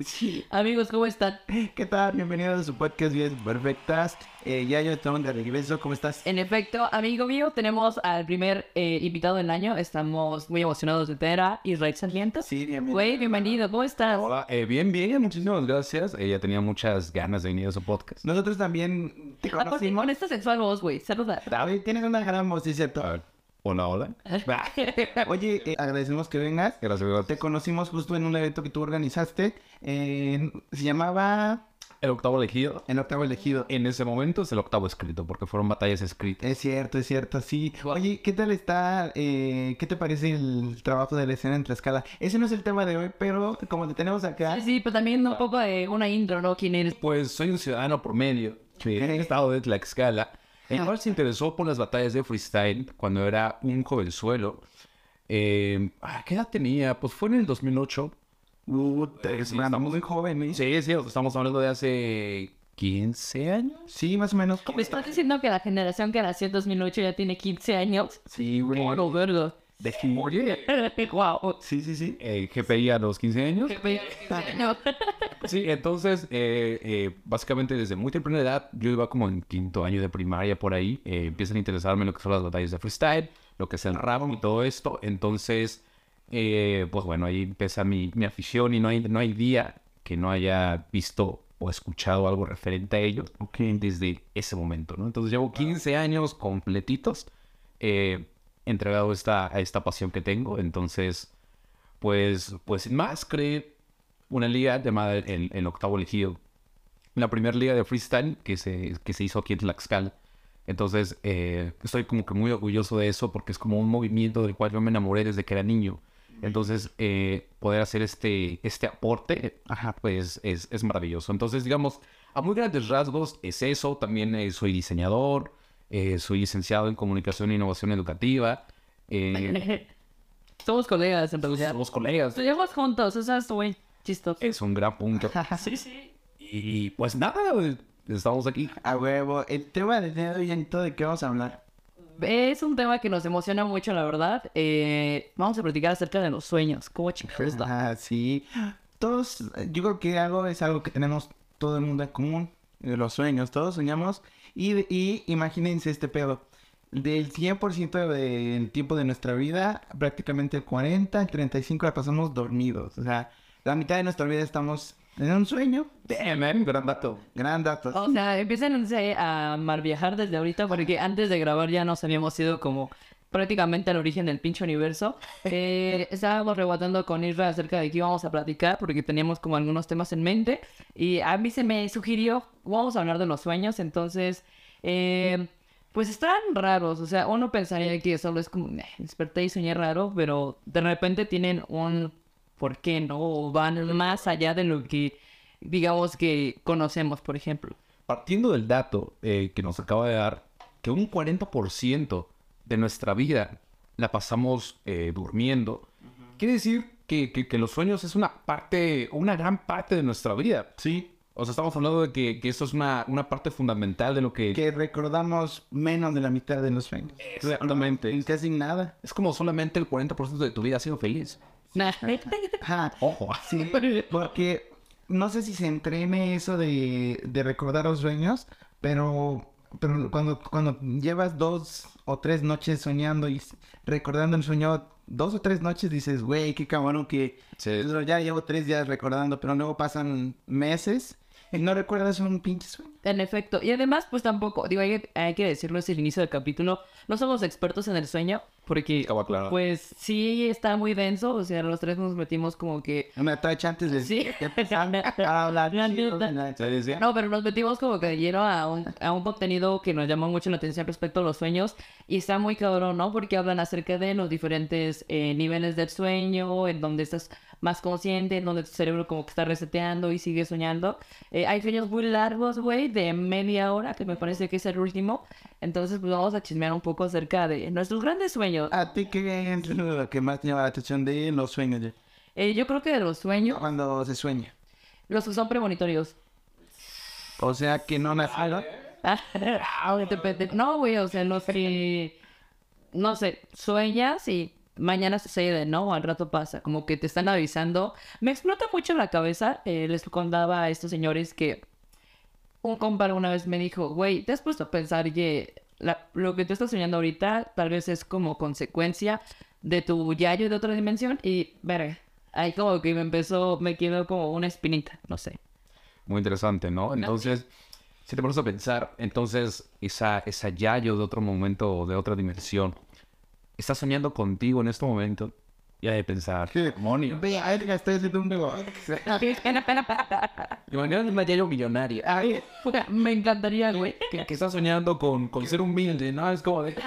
Sí. Amigos, ¿cómo están? ¿Qué tal? Bienvenidos a su podcast Bien Perfectas. Eh, ya yo estamos de regreso. ¿Cómo estás? En efecto, amigo mío, tenemos al primer eh, invitado del año. Estamos muy emocionados de tener a Israel Sarmiento. Sí, bienvenido. Güey, bienvenido, ¿cómo estás? Hola, eh, bien, bien, muchísimas gracias. Ella tenía muchas ganas de venir a su podcast. Nosotros también te Aparte, conocimos. con esta sexual voz, güey, saluda. David, tienes una gran voz, sí, cierto. Hola, hola. Oye, eh, agradecemos que vengas. Gracias. Te conocimos justo en un evento que tú organizaste. eh, se llamaba El octavo elegido. El Octavo Elegido. En ese momento es el octavo escrito, porque fueron batallas escritas. Es cierto, es cierto, sí. Oye, ¿qué tal está? eh, ¿Qué te parece el trabajo de la escena en Tlaxcala? Ese no es el tema de hoy, pero como te tenemos acá, Sí, sí, pero también un poco de una intro, ¿no? ¿Quién eres? Pues soy un ciudadano promedio del estado de Tlaxcala, el cual se interesó por las batallas de freestyle cuando era un jovenzuelo. Eh, ah, ¿Qué edad tenía? Pues fue en el 2008. uh, Eh, sí, estamos- muy joven, ¿eh? Sí, sí, estamos hablando de hace 15 años. Sí, más o menos. ¿Me estás diciendo que la generación que nació en 2008 ya tiene 15 años? Sí, güey. Bueno, verga. De Oye, Wow. Sí, sí, sí. eh, GPI a los 15 años. No. Sí, entonces, eh, eh, básicamente desde muy temprana edad, yo iba como en quinto año de primaria por ahí, eh, empiezan a interesarme en lo que son las batallas de freestyle, lo que es el rap y todo esto. Entonces, eh, pues bueno, ahí empieza mi, mi afición y no hay, no hay día que no haya visto o escuchado algo referente a ello desde ese momento, ¿no? Entonces llevo 15 años completitos eh, entregado esta, a esta pasión que tengo. Entonces, pues, pues sin más, creé una liga llamada el, el Octavo Elegido. La primera liga de freestyle que se, que se hizo aquí en Tlaxcala. Entonces, eh, estoy como que muy orgulloso de eso porque es como un movimiento del cual yo me enamoré desde que era niño. Entonces, eh, poder hacer este, este aporte, ajá, pues es, es maravilloso. Entonces, digamos, a muy grandes rasgos es eso. También eh, soy diseñador, eh, soy licenciado en comunicación e innovación educativa. Eh, Somos colegas en realidad. somos colegas. Estudiamos juntos, o sea, es muy chistoso. Es un gran punto. Sí, sí. Y pues nada, estamos aquí. A huevo. El tema de hoy en todo de qué vamos a hablar. Es un tema que nos emociona mucho, la verdad. Eh, vamos a platicar acerca de los sueños. ¿Cómo chingados? Ah, sí. Todos, yo creo que algo es algo que tenemos todo el mundo en común. Los sueños, todos soñamos. Y, y imagínense este pedo. Del 100% del tiempo de nuestra vida, prácticamente el 40, el 35 la pasamos dormidos. O sea, la mitad de nuestra vida estamos en un sueño. Damn, gran dato. Gran dato. O sea, empiezan a mal viajar desde ahorita porque antes de grabar ya nos habíamos ido como prácticamente al origen del pinche universo. Eh, estábamos rebotando con Isra acerca de qué íbamos a platicar porque teníamos como algunos temas en mente y a mí se me sugirió, vamos a hablar de los sueños, entonces, eh, pues están raros, o sea, uno pensaría que solo es como, "Eh, desperté y soñé raro, pero de repente tienen un por qué, ¿no? O van más allá de lo que digamos que conocemos, por ejemplo. Partiendo del dato eh, que nos acaba de dar, que un 40% de nuestra vida la pasamos eh, durmiendo, quiere decir que, que- que los sueños es una parte, una gran parte de nuestra vida. Sí. O sea, estamos hablando de que, que esto es una, una parte fundamental de lo que... Que recordamos menos de la mitad de los sueños. Exactamente. Casi nada. Es como solamente el 40% de tu vida ha sido feliz. Ojo. Sí, porque no sé si se entrene eso de, de recordar los sueños, pero, pero cuando, cuando llevas dos o tres noches soñando y recordando el sueño, dos o tres noches dices, güey, qué cabrón que Sí. pero ya llevo tres días recordando, pero luego pasan meses y no recuerdas un pinche sueño. En efecto, y además, pues tampoco, digo, hay, que- hay que decirlo, es el inicio del capítulo, no somos expertos en el sueño, porque, pues, sí está muy denso, o sea, los tres nos metimos como que... Una tacha antes de Sí. de empezar a hablar. La chido, neta. la- Se decía. No, pero nos metimos como que lleno a un, a un contenido que nos llamó mucho la atención respecto a los sueños, y está muy cabrón, ¿no? Porque hablan acerca de los diferentes eh, niveles del sueño, en donde estás más consciente, en donde tu cerebro como que está reseteando y sigue soñando. Eh, hay sueños muy largos, güey, de media hora, que me parece que es el último. Entonces, pues vamos a chismear un poco acerca de nuestros grandes sueños. ¿A ti qué es lo que más te llama la atención de los sueños? Eh, yo creo que de los sueños, Cuando se sueña. los que son premonitorios. O sea que no nacieron. Ah, depende. No, güey, o sea, los que, no sé, sueñas y mañana sucede, ¿no? Al rato pasa, como que te están avisando. Me explota mucho la cabeza. eh, les contaba a estos señores que un compa una vez me dijo, güey, ¿te has puesto a pensar que la- lo que tú estás soñando ahorita tal vez es como consecuencia de tu yayo de otra dimensión? Y, verga, ahí como que me empezó, me quedó como una espinita, no sé. Muy interesante, ¿no? Entonces, si te pones a pensar, entonces esa, esa Yayo de otro momento o de otra dimensión está soñando contigo en este momento y hay de pensar, ¿Qué? demonio. Ve, a ver, estoy haciendo un negocio. Imagínate una Yayo millonaria. Ay, me encantaría, güey. que, que está soñando con, con ser humilde, ¿no? Es como de...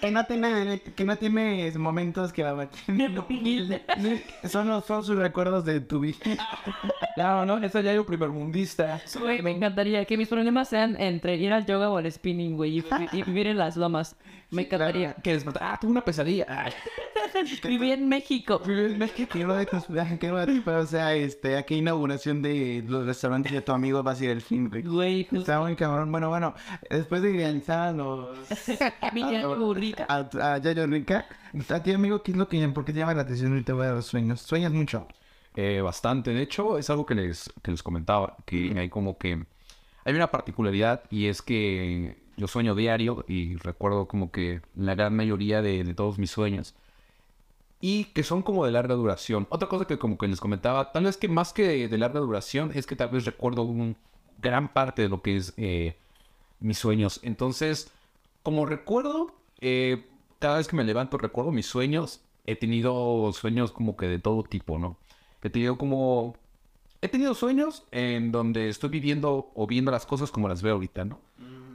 Que no tiene, que no tienes momentos que la son, los- son sus recuerdos de tu vida. No, no, esa Yayo primermundista. Güey, me encantaría que mis problemas sean entre ir al yoga o al spinning, güey, y, y vivir en las lomas. Me encantaría. Que despertar, ah, tuve una pesadilla. Ay, Viví en México. De tus viajes, que no de tus- o sea, este, aquí inauguración de los restaurantes de tu amigo va a ser el fin, güey. Güey, Está muy cabrón. Bueno, bueno, después de realizar los... mi yayo burrita. A, a Yayo Rica, a ti, amigo, ¿qué es lo que, por qué te llama la atención ahorita voy a los sueños? ¿Sueñas mucho? Eh, bastante. De hecho, es algo que les, que les comentaba, que hay como que... Hay una particularidad y es que yo sueño diario y recuerdo como que la gran mayoría de, de todos mis sueños. Y que son como de larga duración. Otra cosa que como que les comentaba, tal vez que más que de, de larga duración, es que tal vez recuerdo un gran parte de lo que es eh, mis sueños. Entonces, como recuerdo, eh, cada vez que me levanto recuerdo mis sueños. He tenido sueños como que de todo tipo, ¿no? He tenido como... He tenido sueños en donde estoy viviendo o viendo las cosas como las veo ahorita, ¿no?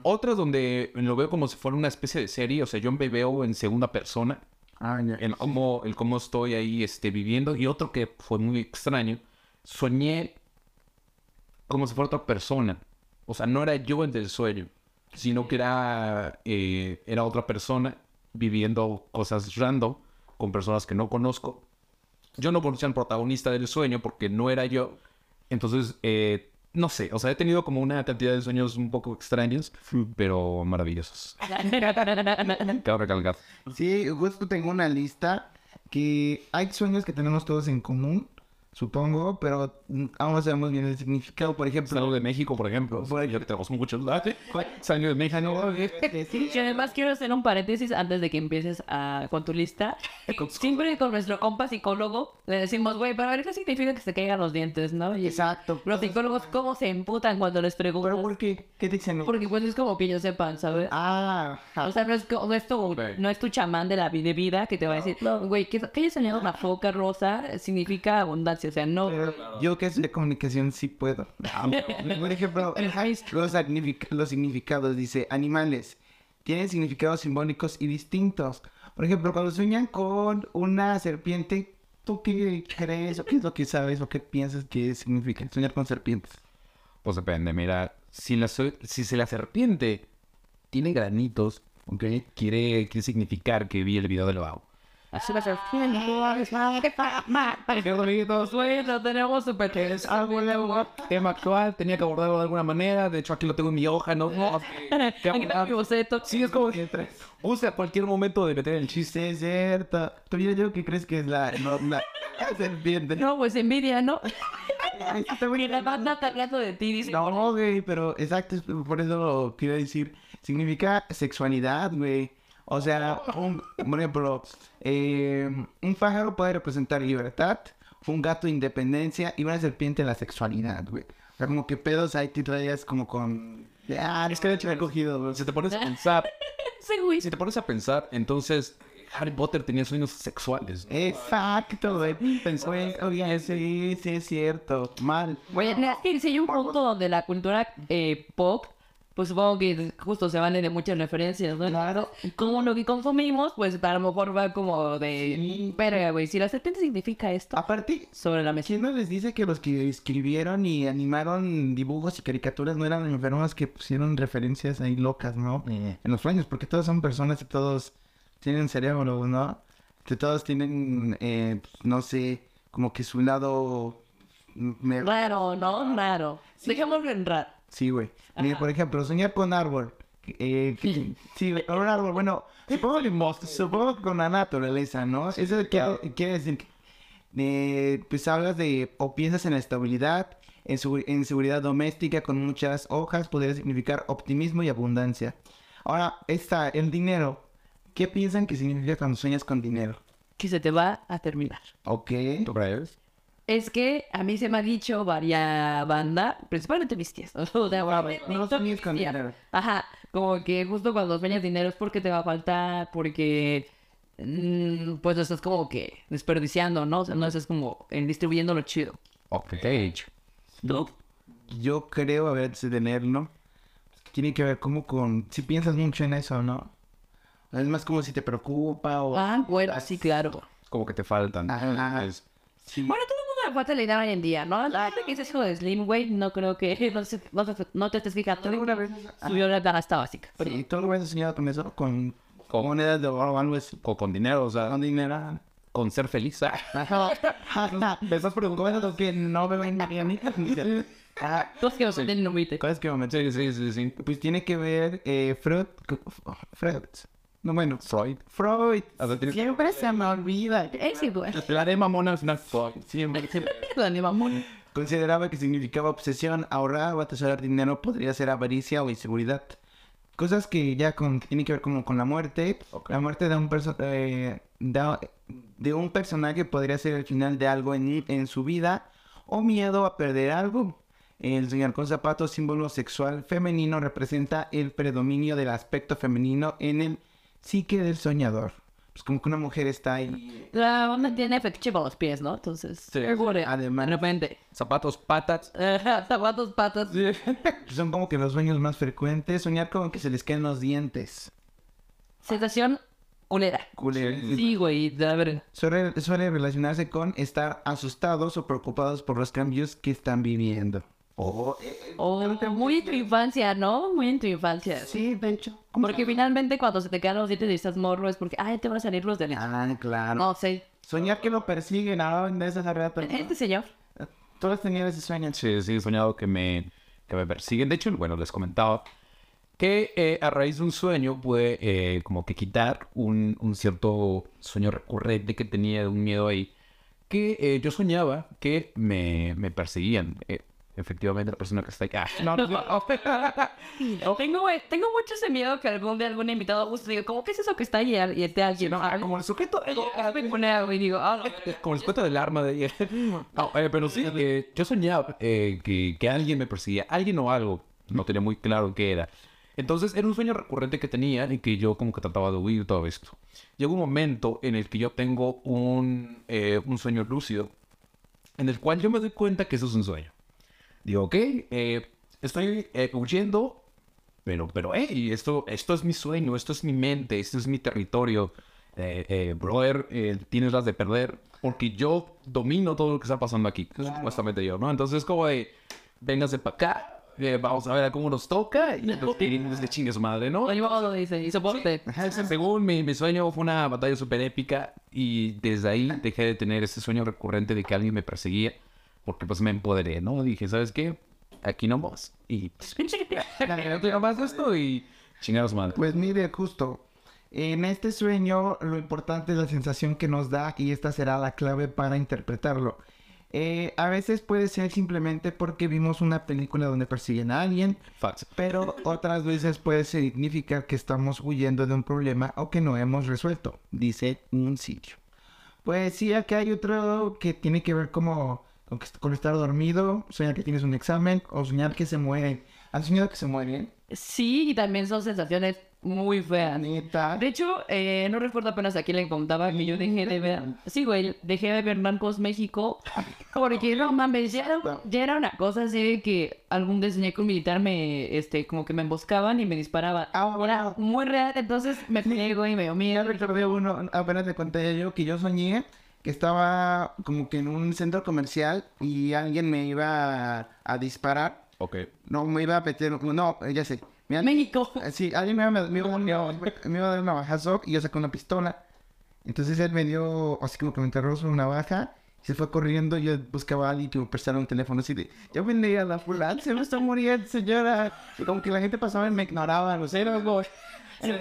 Otros donde lo veo como si fuera una especie de serie, o sea, yo me veo en segunda persona, Ah, en cómo, el cómo estoy ahí este, viviendo. Y otro que fue muy extraño, soñé como si fuera otra persona. O sea, no era yo el del sueño, sino que era, eh, era otra persona viviendo cosas random con personas que no conozco. Yo no conocía al protagonista del sueño porque no era yo. Entonces, eh, no sé, o sea, he tenido como una cantidad de sueños un poco extraños, pero maravillosos. Quiero recalcar. Sí, justo tengo una lista que hay sueños que tenemos todos en común, supongo, pero aún no sabemos bien el significado. Por ejemplo, Salud de México, por ejemplo. Por Ya que tenemos muchos. ¿Ah, sí? Salud de México. Y además quiero hacer un paréntesis antes de que empieces a, con tu lista. Siempre con nuestro compa psicólogo le decimos, güey, pero a ver qué significa que se caigan los dientes, ¿no? Y exacto. los psicólogos, ¿cómo se emputan cuando les ¿Pero preguntan? por qué? ¿Qué te dicen? Porque pues es como que ellos sepan, ¿sabes? Ah, O sea, no es, no es tu, no es tu chamán de la vi- de vida que te va a decir, no, güey, que, que hayas soñado una foca rosa significa abundancia. O sea, no. pero yo que es de comunicación sí puedo. Por ejemplo, los, signific- los significados, dice, animales, tienen significados simbólicos y distintos. Por ejemplo, cuando sueñan con una serpiente, ¿tú qué crees o qué es lo que sabes o qué piensas que significa soñar con serpientes? Pues depende, mira. Si la, si se la serpiente tiene granitos, ¿ok? Quiere, quiere significar que vi el video del lavabo. Así va a ser. Qué güey, lo tenemos súper Tema actual, tenía que abordarlo de alguna manera. De hecho, aquí lo tengo en mi hoja, ¿no? Aquí está mi boceto. Sí, es como que usa cualquier momento de meter el chiste. Es cierto. ¿Tú yo, yo qué crees que es la, no, la, la serpiente? No, pues envidia, ¿no? Y la banda hablando de ti, dice. No, güey, pero exacto, por eso lo quiero decir. Significa sexualidad, güey. O sea, un, por ejemplo, eh, un pájaro puede representar libertad, un gato independencia y una serpiente la sexualidad, güey. O sea, como que pedos ahí te traías como con... Ah, es que de hecho he cogido, güey. Si te pones a pensar, Sí, güey. si te pones a pensar, entonces Harry Potter tenía sueños sexuales. Exacto, güey. Güey, oye, sí, sí es cierto. Mal. Güey, es que si hay un punto donde la cultura eh, pop, pues supongo que justo se vale de muchas referencias, ¿no? Claro. Como lo que consumimos, pues a lo mejor va como de... Verga, güey, si la serpiente significa esto Aparte, sobre la mesa. ¿Quién no les dice que los que escribieron y animaron dibujos y caricaturas no eran enfermos que pusieron referencias ahí locas, ¿no? En los sueños, porque todos son personas y todos tienen cerebro, ¿no? Que todos tienen, eh, pues, no sé, como que su lado... me- Raro, ¿no? Raro. Dejémoslo en raro. Sí, güey. Mira, por ejemplo, soñar con árbol Eh, que- sí, con un árbol. Bueno, supongo que, supongo que con la naturaleza, ¿no? Eso quiere, quiere decir que eh, pues hablas de o piensas en la estabilidad, en, su- en seguridad doméstica con muchas hojas, podría significar optimismo y abundancia. Ahora, está el dinero. ¿Qué piensan que significa cuando sueñas con dinero? Que se te va a terminar. Ok. ¿Tú crees? Es que a mí se me ha dicho varias banda, principalmente mis tías. O sea, bueno, no mis tías. dinero. Ajá, como que justo cuando sueñas dinero es porque te va a faltar, porque mm, pues lo estás como que desperdiciando, ¿no? O sea, no estás como en distribuyendo lo chido. Ok. ¿No? Yo creo, a ver, si tenerlo. Tiene que ver como con... Si piensas mucho en eso, ¿no? Es más como si te preocupa o... Ah, bueno, sí, claro. Como que te faltan. Ajá. Es- Sí. Bueno, todo el mundo le falta la idea hoy en día, ¿no? La gente que es hijo de Slim, güey, no creo que no, se- no te- no te estés fijando. ¿Alguna vez? Subió la canasta básica. Sí, ¿Tú alguna vez has soñado con eso? ¿Con, Con- monedas de oro o algo así? o con dinero, o sea, ¿Con dinero? con ser feliz. ¿Me estás preguntando que no me ven a mí? Ah, Todos que tienen límite. ¿Cuál es que momento? Sí, sí, sí, sí. Pues tiene que ver eh, Freud... Freud. No, bueno. Freud. Freud. A ver, tienes- Siempre se me olvida. Ese, güey. La de mamona al final Freud. Siempre. La de mamón. Consideraba que significaba obsesión, ahorrar o atesorar dinero podría ser avaricia o inseguridad. Cosas que ya con, tienen que ver como con la muerte. La muerte de un, perso- eh, da- de un personaje podría ser el final de algo en, en su vida o miedo a perder algo. El soñar con zapatos, símbolo sexual femenino, representa el predominio del aspecto femenino en el psique del soñador. Pues como que una mujer está ahí. La onda tiene efectivo a los pies, ¿no? Entonces, Sí. seguro. Además- de repente. Zapatos, patas. Zapatos, patas. Son como que los sueños más frecuentes. Soñar como que se les caen los dientes. Sensación culera. Culero. Sí, güey, verga. Suele, suele relacionarse con estar asustados o preocupados por los cambios que están viviendo. Oh, O muy en tu infancia, ¿no? Muy en tu infancia. sí, de hecho. Porque finalmente cuando se te caen los dientes y estás morro es porque, ay, te van a salir los dientes. Ah, claro. No sé. Soñar que lo persiguen, ah, de esa verdad. Este señor. Todos tenían ese sueño. Sí, sí, he soñado que me, que me persiguen. De hecho, bueno, les comentaba que eh, a raíz de un sueño puede eh, como que quitar un, un cierto sueño recurrente que tenía, un miedo ahí, que eh, yo soñaba que me, me perseguían. Eh, efectivamente, la persona que está ahí... Ah, no, no, no. Tengo, güey, tengo mucho ese miedo que algún día algún invitado guste diga, ¿cómo que es eso que está ahí? Y esté alguien, ¿no? Ah, como el sujeto... Ah, me pone algo y digo, ah, no. Como el sujeto del arma de... No, eh, pero sí, eh, yo soñaba eh, que, que alguien me perseguía, alguien o algo, no tenía muy claro qué era. Entonces era un sueño recurrente que tenía y que yo como que trataba de huir todo esto. Llegó un momento en el que yo tengo un, eh, un sueño lúcido, en el cual yo me doy cuenta que eso es un sueño. Digo, ok, eh, estoy eh, huyendo, pero, pero, hey, esto, esto es mi sueño, esto es mi mente, esto es mi territorio. Eh, eh, brother, eh, tienes las de perder, porque yo domino todo lo que está pasando aquí, supuestamente yo, ¿no? Entonces, como de, véngase para acá, eh, vamos a ver a cómo nos toca, y los de chingue su madre, ¿no? Vamos, dice, y soporte. Según mi, mi sueño, fue una batalla súper épica, y desde ahí dejé de tener ese sueño recurrente de que alguien me perseguía, porque pues me empoderé, ¿no? Dije, ¿sabes qué? Aquí no más. Y pues, no más esto y chingados madre. Pues mire, justo. En este sueño lo importante es la sensación que nos da y esta será la clave para interpretarlo. Eh, a veces puede ser simplemente porque vimos una película donde persiguen a alguien, Facts. pero otras veces puede significar que estamos huyendo de un problema o que no hemos resuelto, dice un sitio. Pues sí, aquí hay otro que tiene que ver como con, estar dormido, soñar que tienes un examen o soñar que se mueren. ¿Han soñado que se mueren? Sí, y también son sensaciones muy feas. Neta. De hecho, eh, no recuerdo apenas a quién le contaba que yo dejé de ver. Sí, güey, dejé de ver Narcos México. Porque no mames, ya era, ya era una cosa así de que algún día militar me, este, como que me emboscaban y me disparaban. Ahora, Muy real, entonces me pego y me dio Ya miedo. recordé uno, apenas le conté yo que yo soñé que estaba como que en un centro comercial y alguien me iba a, a disparar. Ok. No, me iba a meter, no, ya sé. Me, México. Sí, alguien me iba, a- me, iba, me iba- me iba a dar una bajazo y yo saqué una pistola. Entonces él me dio, así como que me enterró su navaja Se fue corriendo y yo buscaba a alguien que me prestara un teléfono así de, yo venía a la fulana, se me está muriendo, señora. Y como que la gente pasaba y me ignoraba, no sé, era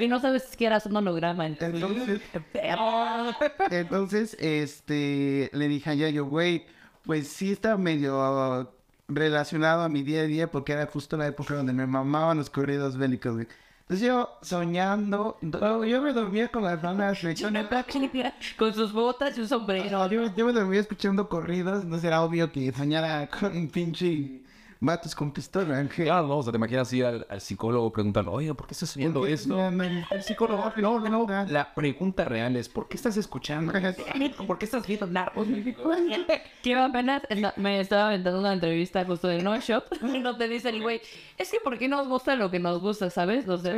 no sabes que eras un holograma. Entonces, Entonces, este, le dije a Yayo, güey, pues sí está medio ah, relacionado a mi día a día porque era justo la época donde me mamaban los corridos bélicos, güey. Entonces yo soñando, do- yo me dormía con las neta, con sus botas y un sombrero. yo, yo me dormía escuchando corridos, no será obvio que soñara con un pinche vatos con pistola. ¿qué? Claro, no, o sea, te imaginas ir al, al psicólogo preguntando, oye, ¿por qué estás soñando esto? El psicólogo, no, no, no. La pregunta real es, ¿por qué estás escuchando? ¿Por qué estás viendo narcos? Que apenas esta- me estaba aventando una entrevista justo de No Shop. No te dice el güey, es que ¿por qué nos gusta lo que nos gusta, sabes? O sea,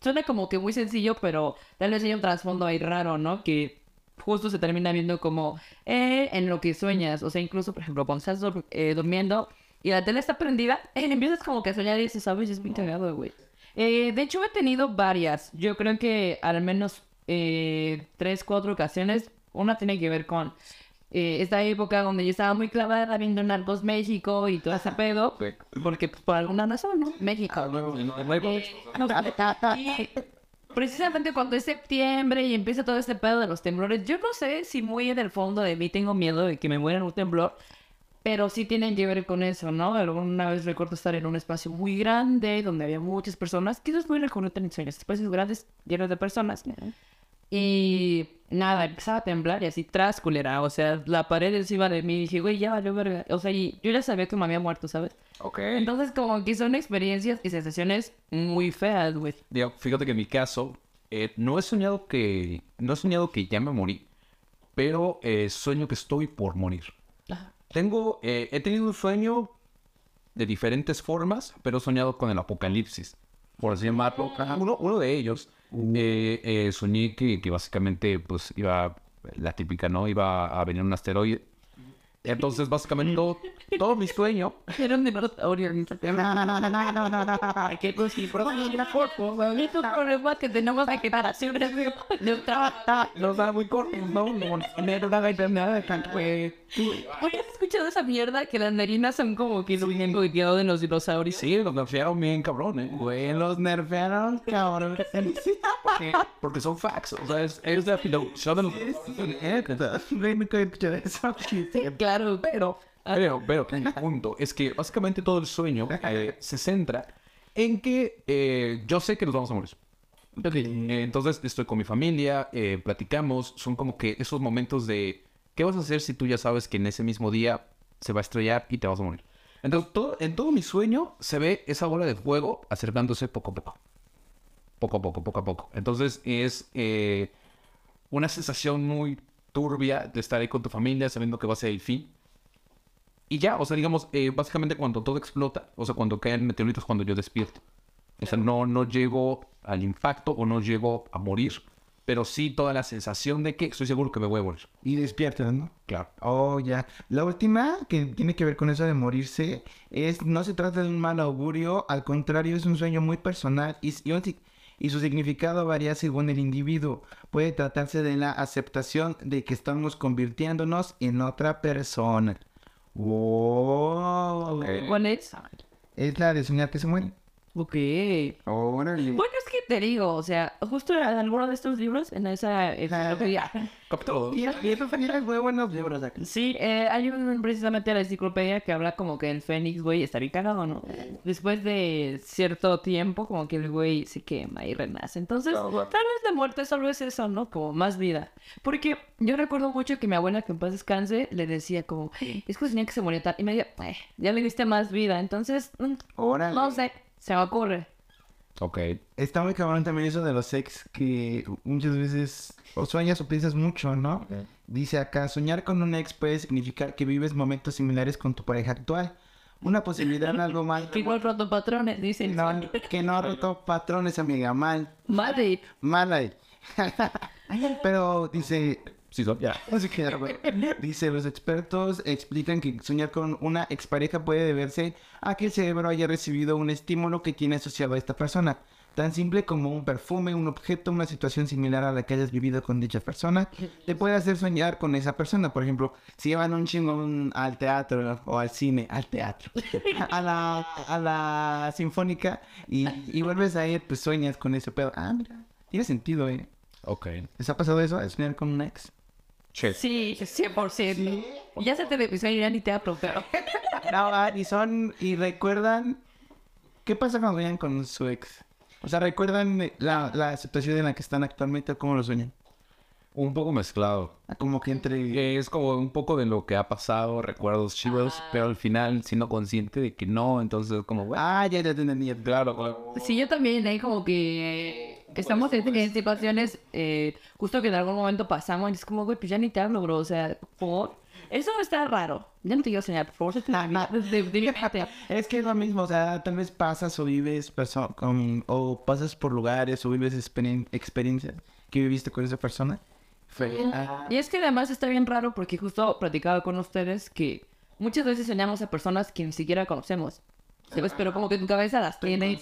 suena como que muy sencillo, pero tal vez hay un trasfondo ahí raro, ¿no? Que justo se termina viendo como eh, en lo que sueñas. O sea, incluso, por ejemplo, cuando estás dur- eh, durmiendo y la tele está prendida, eh, empiezas como que a soñar y dices, ¿sabes? Es muy cagado, güey. Eh, de hecho, he tenido varias. Yo creo que al menos eh, tres, cuatro ocasiones. Una tiene que ver con eh, esta época donde yo estaba muy clavada viendo Narcos México y todo ese pedo. Porque pues, por alguna razón, ¿no? México. Eh, y precisamente cuando es septiembre y empieza todo este pedo de los temblores, yo no sé si muy en el fondo de mí tengo miedo de que me muera en un temblor, pero sí tienen que ver con eso, ¿no? Alguna vez recuerdo estar en un espacio muy grande donde había muchas personas, quizás muy recurrente en espacios grandes llenos de personas. Y nada, empezaba a temblar y así tras culera, o sea, la pared encima de mí, y dije, güey, ya valió verga. O sea, y yo ya sabía que me había muerto, ¿sabes? Ok. Entonces, como que son experiencias y sensaciones muy feas, güey. Digo, fíjate que en mi caso, eh, no he soñado que, no he soñado que ya me morí, pero eh, sueño que estoy por morir. Tengo, eh, he tenido un sueño de diferentes formas, pero he soñado con el apocalipsis, por así llamarlo. Uno, uno de ellos, eh, eh, soñé que, que básicamente, pues, iba, la típica, ¿no? Iba a venir un asteroide. Entonces, básicamente, todo, todo mi sueño Era un dinosaurio. Que los da muy cortos, ¿no? ¿has escuchado esa mierda? Que las narinas son como que lo bien cuidado de los dinosaurios. Sí, los nerfearon bien cabrón, ¿eh? Güey, los nerfearon, cabrón. Porque, son facts, o sea, es, es de. Yo no-. Claro, pero... Pero, pero, el punto es que básicamente todo el sueño eh, se centra en que eh, yo sé que nos vamos a morir. Eh, entonces estoy con mi familia, eh, platicamos, son como que esos momentos de ¿qué vas a hacer si tú ya sabes que en ese mismo día se va a estrellar y te vas a morir? Entonces todo, en todo mi sueño se ve esa bola de fuego acercándose poco a poco. Poco a poco, poco a poco. Entonces es eh, una sensación muy turbia de estar ahí con tu familia sabiendo que va a ser el fin. Y ya, o sea, digamos, eh, básicamente cuando todo explota, o sea, cuando caen meteoritos, cuando yo despierto. O sea, no, no llego al impacto o no llego a morir, pero sí toda la sensación de que estoy seguro que me voy a morir. Y despiertas, ¿no? Claro. Oh, ya. La última que tiene que ver con eso de morirse es, no se trata de un mal augurio, al contrario, es un sueño muy personal y, y y su significado varía según el individuo. Puede tratarse de la aceptación de que estamos convirtiéndonos en otra persona. Wow. ¿Cuál es? Es la de soñar que se muere. Ok. Órale. Bueno, es que te digo, o sea, justo en alguno de estos libros, en esa... enciclopedia. Y y eso fue muy buenos libros aquí. Sí, eh, hay un precisamente la enciclopedia que habla como que el Fénix, güey, está bien cagado, ¿no? Después de cierto tiempo, como que el güey se quema y renace. Entonces, tal vez la muerte solo es eso, ¿no? Como más vida. Porque yo recuerdo mucho que mi abuela, que en paz descanse, le decía como, es que tenía que se moría tal. Y me decía, "Eh, ya le diste más vida. Entonces, mm, Órale. no sé, se me ocurre. Ok. Está muy cabrón también eso de los ex que muchas veces o sueñas o piensas mucho, ¿no? Dice acá, soñar con un ex puede significar que vives momentos similares con tu pareja actual. Una posibilidad algo mal. Que igual roto patrones, dicen. No, que no ha roto patrones, amiga, mal. Madre. Mal ahí. Pero dice, Sí, son, ya. Así que. Dice, los expertos explican que soñar con una expareja puede deberse a que el cerebro haya recibido un estímulo que tiene asociado a esta persona. Tan simple como un perfume, un objeto, una situación similar a la que hayas vivido con dicha persona, te puede hacer soñar con esa persona. Por ejemplo, si llevan un chingón al teatro o al cine, al teatro, a la, a la sinfónica y, y vuelves a ir, pues sueñas con ese pedo. Ah, mira, tiene sentido, ¿eh? Ok. ¿Les ha pasado eso? ¿De soñar con un ex? Che. Sí, 100%. Ya se te empezó a ir a ni teatro, pero... No, ah, y son, y recuerdan, ¿qué pasa cuando sueñan con su ex? O sea, ¿recuerdan la, la situación en la que están actualmente o cómo lo sueñan? Un poco mezclado. Ah, Como que entre... Es como un poco de lo que ha pasado, recuerdos chidos, pero al final siendo consciente de que no, entonces como, bueno, Ah, ya, ya te entendí. claro. Sí, yo también, hay como que estamos en, en situaciones eh, justo que en algún momento pasamos y es como, güey, pues ya ni te hablo, bro, o sea, por... Eso está raro. Ya no te quiero enseñar, por favor, Nah, nah. Es que es lo mismo, o sea, tal vez pasas o vives o pasas por lugares o vives experien- experiencias que viviste con esa persona. Fue, ah, Y es que además está bien raro porque justo platicaba con ustedes que muchas veces soñamos a personas que ni siquiera conocemos. ¿Sabes? Pero como que tu cabeza las tiene.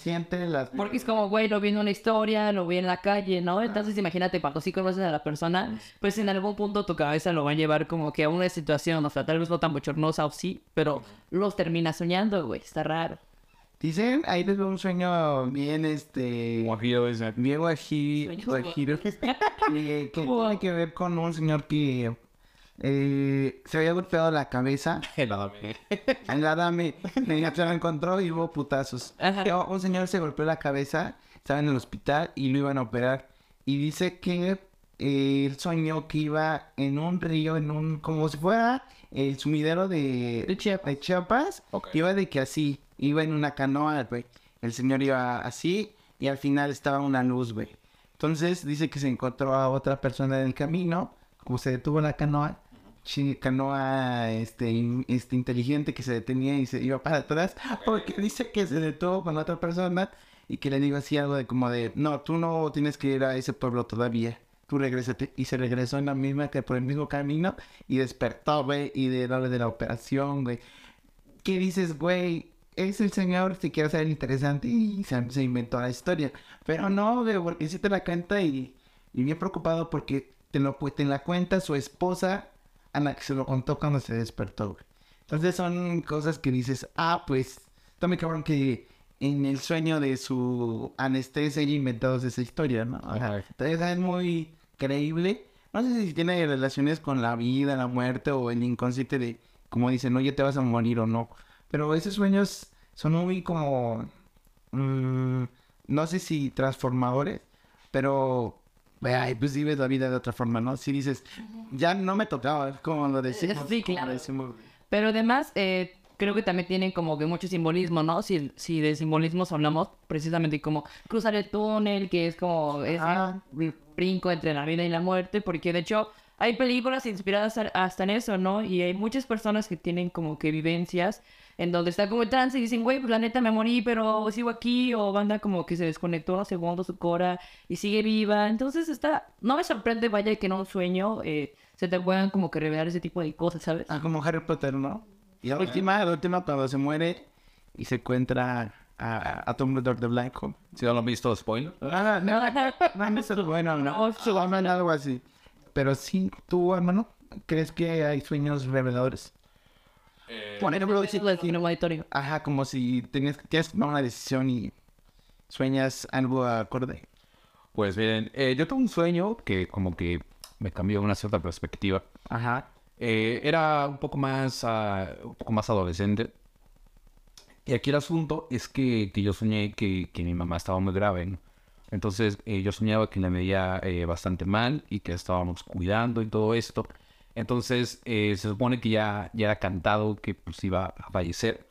las... Porque es como, güey, lo vi en una historia, lo vi en la calle, ¿no? Entonces imagínate, cuando sí conoces a la persona, pues en algún punto tu cabeza lo va a llevar como que a una situación, o sea, tal vez no tan bochornosa o sí, pero los termina soñando, güey, está raro. Dicen, ahí les veo un sueño bien, este... Guajiro ese. Bien guaji- Sueños guajiro. eh, que tiene que ver con un señor que eh, se había golpeado la cabeza. Nada, me- En la dame, se lo encontró y hubo putazos. Ajá. Pero Un señor se golpeó la cabeza, estaba en el hospital y lo iban a operar. Y dice que eh, él soñó que iba en un río, en un, como si fuera el sumidero de, De Chiapas. de Chiapas. Iba de que así, iba en una canoa, güey. El señor iba así y al final estaba una luz, güey. Entonces dice que se encontró a otra persona en el camino, como se detuvo la canoa, canoa este, este, inteligente que se detenía y se iba para atrás, porque dice que se detuvo con otra persona y que le digo así algo de como de, no, tú no tienes que ir a ese pueblo todavía. Tú regrésate. Y se regresó en la misma, que por el mismo camino y despertó, güey, y de la de la operación, güey. ¿Qué dices, güey? Es el señor si quiere ser interesante y se, se inventó la historia. Pero no, porque sí te la cuenta y, y bien preocupado porque te lo pues, te la cuenta su esposa a la que se lo contó cuando se despertó. Entonces son cosas que dices, ah, pues, muy cabrón que en el sueño de su anestesia haya inventado esa historia, ¿no? Ajá. entonces es muy creíble. No sé si tiene relaciones con la vida, la muerte o el inconsciente de, como dicen, no, ya te vas a morir o no. Pero esos sueños son muy como, mm, no sé si transformadores, pero, ay, pues vives la vida de otra forma, ¿no? Si dices, ya no me tocaba, es como lo decimos. Sí, claro. decimos. Pero además, eh, creo que también tienen como que mucho simbolismo, ¿no? Si, si de simbolismos hablamos, precisamente como cruzar el túnel, que es como ese Ajá. brinco entre la vida y la muerte, porque de hecho hay películas inspiradas hasta en eso, ¿no? Y hay muchas personas que tienen como que vivencias en donde está como en trance y dicen, güey, pues la neta me morí, pero sigo aquí, o banda como que se desconectó unos segundos su cora y sigue viva. Entonces está, no me sorprende, vaya, que en un sueño eh, se te puedan como que revelar ese tipo de cosas, ¿sabes? Ah, como Harry Potter, ¿no? Y la última, la última cuando se muere y se encuentra a, a Dumbledore de blanco. Si no lo han visto, spoiler. Ah, no, no, no, eso es bueno, no. Superman, algo así. Pero sí, tú, hermano, ¿crees que hay sueños reveladores? Ejemplo, si- El cine auditorio. ajá, como si tenías, tienes que tomar una decisión y sueñas algo acorde. Pues miren, eh, yo tuve un sueño que como que me cambió una cierta perspectiva. Ajá. Eh, era un poco más, ah, un poco más adolescente. Y aquí el asunto es que, que yo soñé que, que mi mamá estaba muy grave. ¿no? Entonces eh, yo soñaba que la veía eh, bastante mal y que estábamos cuidando y todo esto. Entonces eh, se supone que ya, ya era cantado que pues iba a fallecer.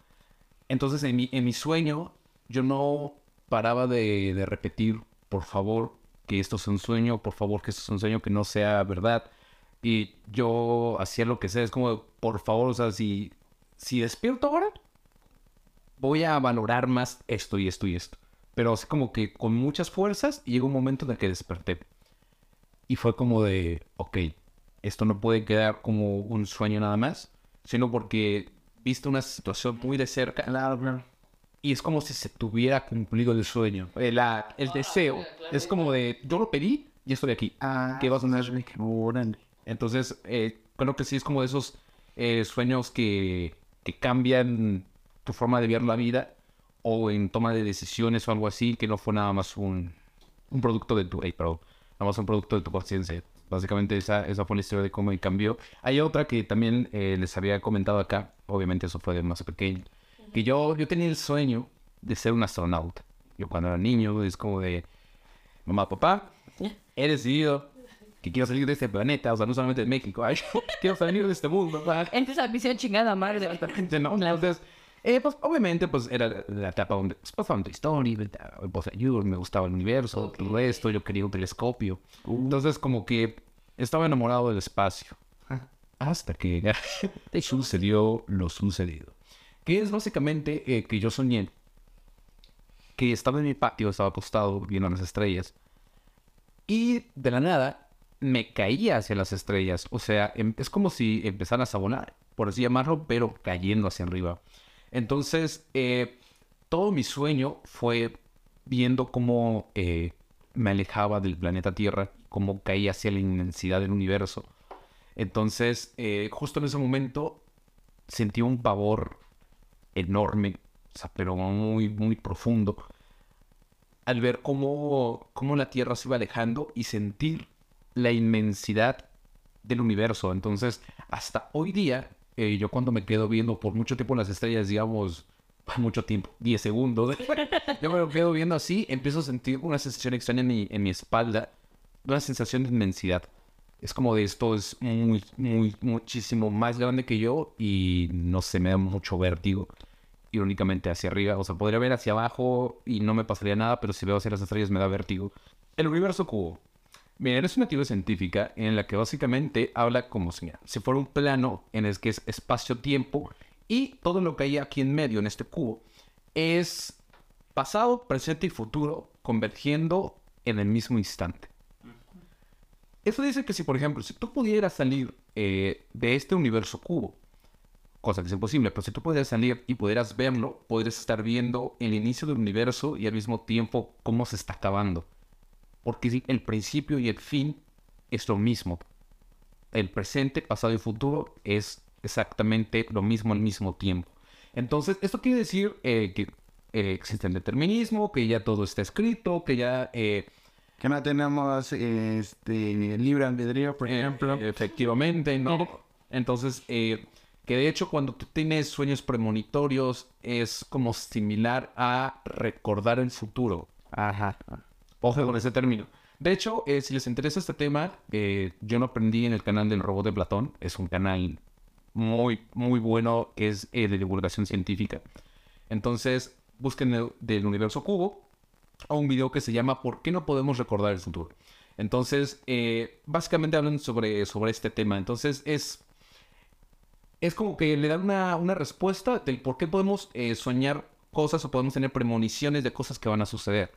Entonces en mi, en mi sueño yo no paraba de, de repetir, por favor, que esto es un sueño, por favor, que esto es un sueño que no sea verdad. Y yo hacía lo que sea, es como, por favor, o sea, si, si despierto ahora, voy a valorar más esto y esto y esto. Pero así como que con muchas fuerzas llegó un momento en el que desperté. Y fue como de, ok, esto no puede quedar como un sueño nada más, sino porque viste una situación muy de cerca Claro, claro. y es como si se tuviera cumplido el sueño, el, la- el deseo. Es como de, yo lo pedí y estoy aquí. Ah, ¿Qué vas a hacer? Entonces, eh, creo que sí es como de esos eh, sueños que, que cambian tu forma de ver la vida o en toma de decisiones o algo así, que no fue nada más un, un producto de tu, hey, pero nada más un producto de tu conciencia. Básicamente esa, esa fue la historia de cómo cambió. Hay otra que también eh, les había comentado acá, obviamente eso fue de más pequeño, que yo, yo tenía el sueño de ser un astronauta. Yo cuando era niño es como de, mamá, papá, he decidido que quiero salir de este planeta, o sea, no solamente de México, ay, quiero salir de este mundo. Entonces la misión chingada madre ¿no? Entonces, eh, pues obviamente, pues era la etapa donde pues, pasaban Toy Story, ¿verdad? pues, yo me gustaba el universo, todo esto, yo quería un telescopio. Entonces, como que estaba enamorado del espacio. Hasta que sucedió lo sucedido. Que es básicamente eh, que yo soñé que estaba en mi patio, estaba acostado viendo las estrellas. Y de la nada me caía hacia las estrellas. O sea, em- es como si empezaras a volar, por así llamarlo, pero cayendo hacia arriba. Entonces, eh, todo mi sueño fue viendo cómo eh, me alejaba del planeta Tierra, cómo caía hacia la inmensidad del universo. Entonces, eh, justo en ese momento sentí un pavor enorme, o sea, pero muy, muy profundo, al ver cómo, cómo la Tierra se iba alejando y sentir la inmensidad del universo. Entonces, hasta hoy día, eh, yo cuando me quedo viendo por mucho tiempo las estrellas, digamos, mucho tiempo, 10 segundos, yo me quedo viendo así, empiezo a sentir una sensación extraña en mi, en mi espalda, una sensación de inmensidad. Es como de esto es muy, muy, muchísimo más grande que yo y no sé, me da mucho vértigo. Irónicamente hacia arriba, o sea, podría ver hacia abajo y no me pasaría nada, pero si veo hacia las estrellas me da vértigo. El universo cubo. Miren, es una teoría científica en la que básicamente habla como si, fuera un plano en el que es espacio-tiempo y todo lo que hay aquí en medio, en este cubo, es pasado, presente y futuro convergiendo en el mismo instante. Eso dice que si, por ejemplo, si tú pudieras salir eh, de este universo cubo, cosa que es imposible, pero si tú pudieras salir y pudieras verlo, podrías estar viendo el inicio del universo y al mismo tiempo cómo se está acabando. Porque el principio y el fin es lo mismo. El presente, pasado y futuro es exactamente lo mismo al mismo tiempo. Entonces, esto quiere decir eh, que eh, existe el determinismo, que ya todo está escrito, que ya... eh, Que no tenemos este libre albedrío, por ejemplo. eh, efectivamente, ¿no? Entonces, eh, que de hecho cuando tú tienes sueños premonitorios es como similar a recordar el futuro. Ajá. Ojo con ese término. De hecho, eh, si les interesa este tema, eh, yo lo aprendí en el canal del Robot de Platón. Es un canal muy, muy bueno que es eh, de divulgación científica. Entonces, busquen el, del universo cubo o un video que se llama ¿Por qué no podemos recordar el futuro? Entonces, básicamente hablan sobre, sobre este tema. Entonces, es, es como que le dan una, una respuesta del por qué podemos soñar cosas o podemos tener premoniciones de cosas que van a suceder.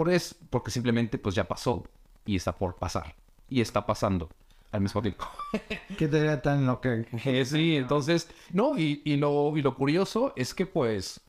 Por es, porque simplemente pues ya pasó y está por pasar. Y está pasando al mismo tiempo. ¿Qué teoría tan loca? Sí, entonces, no, y, y lo, y lo curioso es que pues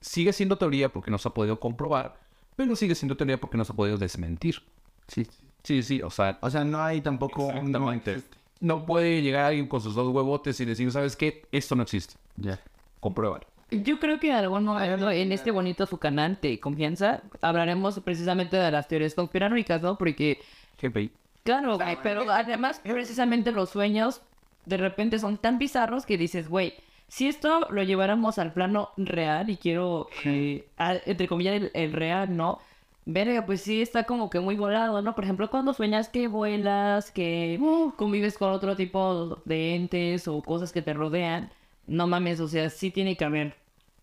sigue siendo teoría porque no se ha podido comprobar, pero sigue siendo teoría porque no se ha podido desmentir. Sí. Sí, sí, o sea, O sea, no hay tampoco... Exactamente. no puede llegar alguien con sus dos huevotes y decir, ¿sabes qué? Esto no existe. Ya. Compruébalo. Yo creo que en algún momento en este bonito su canal de confianza hablaremos precisamente de las teorías conspiranoicas, ¿no? Porque, GPI. claro, güey, pero además precisamente los sueños de repente son tan bizarros que dices, güey, si esto lo lleváramos al plano real y quiero, eh, a- entre comillas, el, el real, ¿no? Verga, pues sí está como que muy volado, ¿no? Por ejemplo, cuando sueñas que vuelas, que uh, convives con otro tipo de entes o cosas que te rodean, no mames, o sea, sí tiene que haber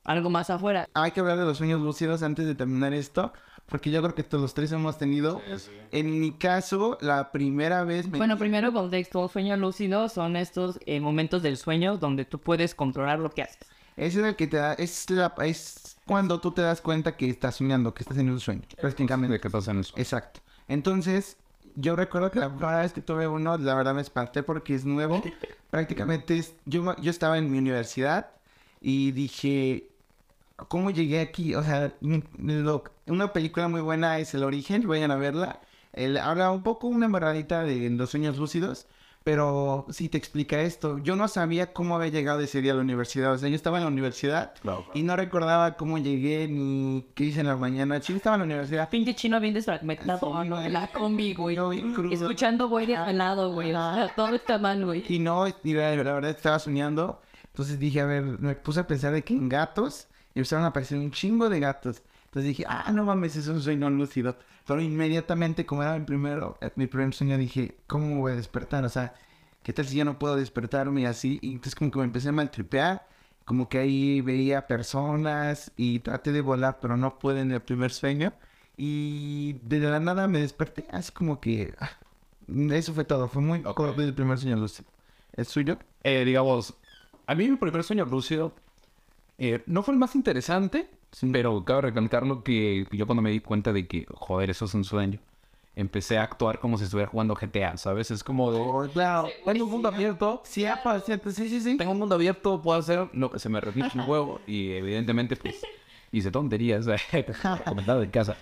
algo más afuera. Hay que hablar de los sueños lúcidos antes de terminar esto, porque yo creo que todos los tres hemos tenido. En mi caso, la primera vez me... Bueno, primero contexto, un sueño lúcido son estos eh, momentos del sueño donde tú puedes controlar lo que haces. Ese es el que te da... Es, la, es cuando tú te das cuenta que estás soñando, que estás en un sueño. Prácticamente. ¿De qué estás en eso? Exacto. Entonces, yo recuerdo que la primera vez que tuve uno, la verdad me espanté porque es nuevo. Prácticamente, es, yo, yo estaba en mi universidad y dije, ¿cómo llegué aquí? O sea, una película muy buena es El Origen, vayan a verla. El, habla un poco una embarradita de los sueños lúcidos, pero sí te explica esto. Yo no sabía cómo había llegado ese día a la universidad. O sea, yo estaba en la universidad Claro. y no recordaba cómo llegué ni qué hice en la mañana. Sí, estaba en la universidad. Pinche chino bien desfragmentado, Sí, ¿no? La combi, güey. Escuchando güey al lado, güey. Sea, Todo está mal, güey. Y no, y la, la verdad estaba soñando. Entonces dije, a ver, me puse a pensar de que en gatos y empezaron a aparecer un chingo de gatos. Entonces dije, ah, no mames, es un sueño lúcido. Pero inmediatamente, como era mi, primero, eh, mi primer sueño, dije, ¿cómo voy a despertar? O sea, ¿qué tal si yo no puedo despertarme y así? Y entonces como que me empecé a maltripear. Como que ahí veía personas y traté de volar, pero no pude en el primer sueño. Y de la nada me desperté, así como que... ah, eso fue todo, fue muy corto el primer sueño lúcido. ¿El suyo? Eh, digamos, a mí mi primer sueño lúcido eh, no fue el más interesante, pero cabe recalcarlo que yo cuando me di cuenta de que, joder, eso es un sueño, empecé a actuar como si estuviera jugando GTA, ¿sabes? Es como de, Oh, claro. tengo un mundo abierto, Sí, sí, sí, sí. tengo un mundo abierto, puedo hacer lo que se me repite un huevo y evidentemente pues hice tonterías, comentado en casa.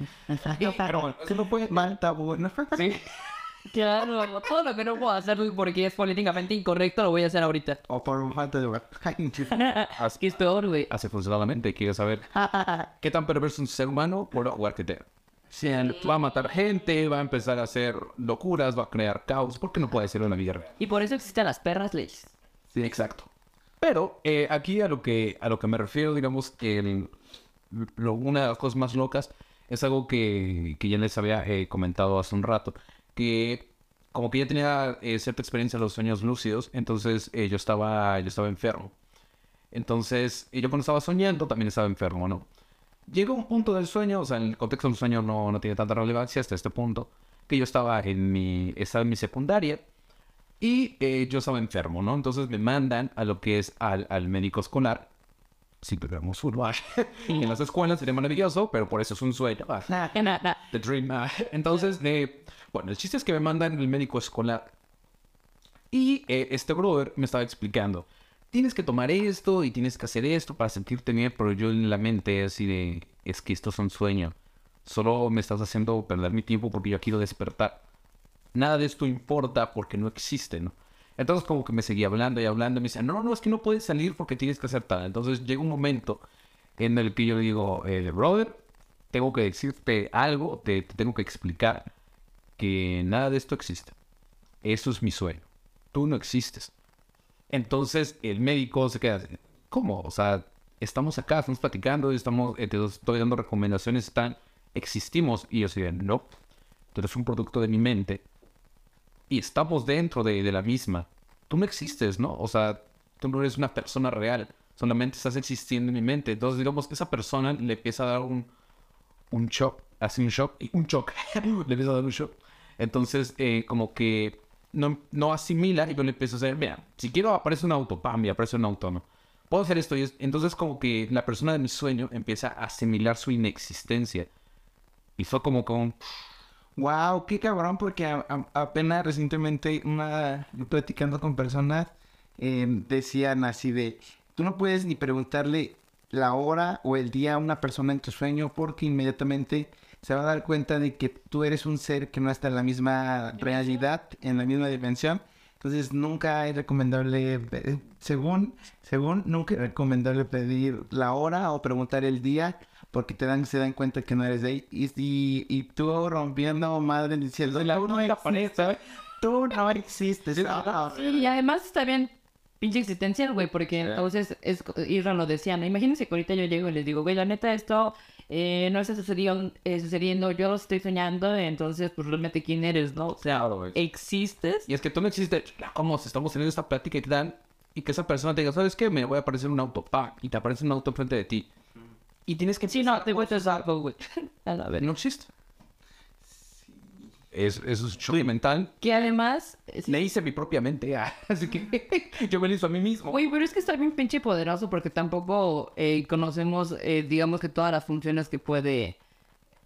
Pero bueno, eso no fue Mal tabú, ¿no? Sí. Claro, todo lo que no puedo hacer porque es políticamente incorrecto lo voy a hacer ahorita. O por falta de lugar. Así, Que es peor, güey. así funciona la mente, quiero saber qué tan perverso es un ser humano por jugar GTA. Sí, Va a matar gente, va a empezar a hacer locuras, va a crear caos, porque no puede ser en la vida real. Y por eso existen las perras leyes. Sí, exacto. Pero eh, aquí a lo que a lo que me refiero, digamos que el- lo- una de las cosas más locas es algo que, que ya les había eh, comentado hace un rato, que como que ya tenía eh, cierta experiencia en los sueños lúcidos, entonces eh, yo estaba yo estaba enfermo. Entonces, yo cuando estaba soñando también estaba enfermo, ¿no? Llegó un punto del sueño, o sea, en el contexto del sueño no, no tiene tanta relevancia hasta este punto, que yo estaba en mi, estaba en mi secundaria y eh, yo estaba enfermo, ¿no? Entonces me mandan a lo que es al, al médico escolar. Si tuviéramos fútbol en las escuelas sería maravilloso, pero por eso es un sueño. ah. The Dream. ah. Entonces, eh, bueno, el chiste es que me mandan el médico escolar. Y eh, este brother me estaba explicando, tienes que tomar esto y tienes que hacer esto para sentirte bien, pero yo en la mente así de, es que esto es un sueño. Solo me estás haciendo perder mi tiempo porque yo quiero despertar. Nada de esto importa porque no existe, ¿no? Entonces como que me seguía hablando y hablando y me decía, no, no, es que no puedes salir porque tienes que hacer tal. Entonces llega un momento en el que yo le digo, eh, brother, tengo que decirte algo, te, te tengo que explicar que nada de esto existe. Eso es mi sueño. Tú no existes. Entonces el médico se queda, ¿cómo? O sea, estamos acá, estamos platicando, estamos, eh, te estoy dando recomendaciones, están, existimos. Y yo de, no, tú eres un producto de mi mente y estamos dentro de, de la misma. Tú no existes, ¿no? O sea, tú no eres una persona real, solamente estás existiendo en mi mente. Entonces, digamos que esa persona le empieza a dar un, un shock, hace un shock, un shock, le empieza a dar un shock. Entonces, eh, como que no, no asimila y yo le empiezo a hacer, mira, si quiero aparece un auto, pam, y aparece un auto, ¿no? Puedo hacer esto y es- entonces como que la persona de mi sueño empieza a asimilar su inexistencia. Y fue como con... Wow, qué cabrón, porque apenas recientemente, una, platicando con personas, eh, decían así de, tú no puedes ni preguntarle la hora o el día a una persona en tu sueño porque inmediatamente se va a dar cuenta de que tú eres un ser que no está en la misma realidad, en la misma dimensión. Entonces nunca es recomendable, según, según, nunca es recomendable pedir la hora o preguntar el día porque te dan, se dan cuenta que no eres de ahí. Y, y, y tú rompiendo madre diciendo, la no existe, tú no existes. no". Y además está bien pinche existencial, güey, porque entonces es, Irra lo decía, ¿no? Imagínense que ahorita yo llego y les digo, güey, la neta, esto eh, no está sucediendo, eh, sucediendo, yo lo estoy soñando, entonces, pues realmente, ¿quién eres, no? O sea, Claro, existes. Y es que tú no existes. Como si estamos teniendo esta plática y te dan... Y que esa persona te diga, ¿sabes qué? Me voy a aparecer un auto, pa, Y te aparece un auto enfrente de ti. Y tienes que... Sí, no, te voy a hacer algo, güey. A la ver. No existe. Es, es shock mental. Que además, eh, sí, Le hice mi propia mente. ah, Así que yo me lo hice a mí mismo. Güey, pero es que está bien pinche poderoso porque tampoco eh, conocemos, eh, digamos que todas las funciones que puede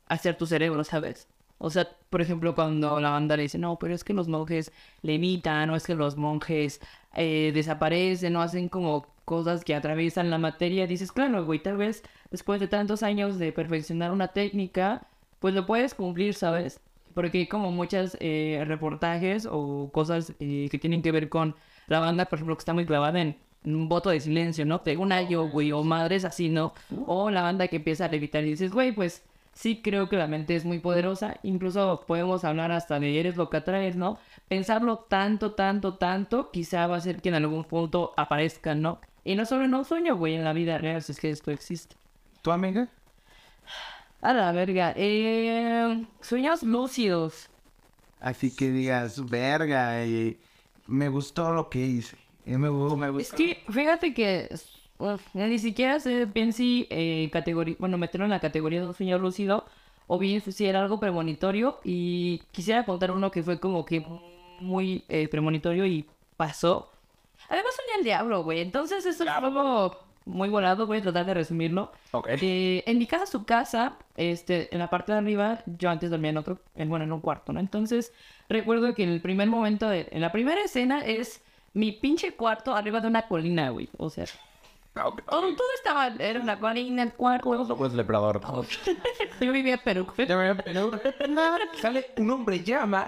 hacer tu cerebro, ¿sabes? O sea, por ejemplo, cuando la banda le dice, no, pero es que los monjes limitan, o es que los monjes eh, desaparecen, o hacen como cosas que atraviesan la materia, dices, claro, güey, tal vez después de tantos años de perfeccionar una técnica, pues lo puedes cumplir, ¿sabes? Porque hay como muchos reportajes o cosas eh, que tienen que ver con la banda, por ejemplo, que está muy clavada en un voto de silencio, ¿no? Pega un año, güey, o madres así, ¿no? O la banda que empieza a levitar y dices, güey, pues sí creo que la mente es muy poderosa. Incluso podemos hablar hasta de eres lo que atraes, ¿no? Pensarlo tanto, tanto, tanto, quizá va a ser que en algún punto aparezca, ¿no? Y no solo en un sueño, güey, en la vida real, si es que esto existe. ¿Tu amiga? A la verga. Eh, sueños lúcidos. Así que digas, verga, y me gustó lo que hice. Me, Es que, fíjate que ni siquiera sé bien si eh, categoría, bueno, meterlo en la categoría de un sueño lúcido o bien si era algo premonitorio y quisiera contar uno que fue como que muy eh, premonitorio y pasó. Además soñé al diablo, güey, entonces eso es algo muy volado, voy a tratar de resumirlo. Ok. Eh, en mi casa, su casa, este, en la parte de arriba, yo antes dormía en otro, en, bueno, en un cuarto, ¿no? Entonces, recuerdo que en el primer momento, de, en la primera escena es mi pinche cuarto arriba de una colina, güey. O sea, todo, todo estaba, era una colina, el cuarto. Pues depredador. Yo vivía en Perú. Sale un hombre llama.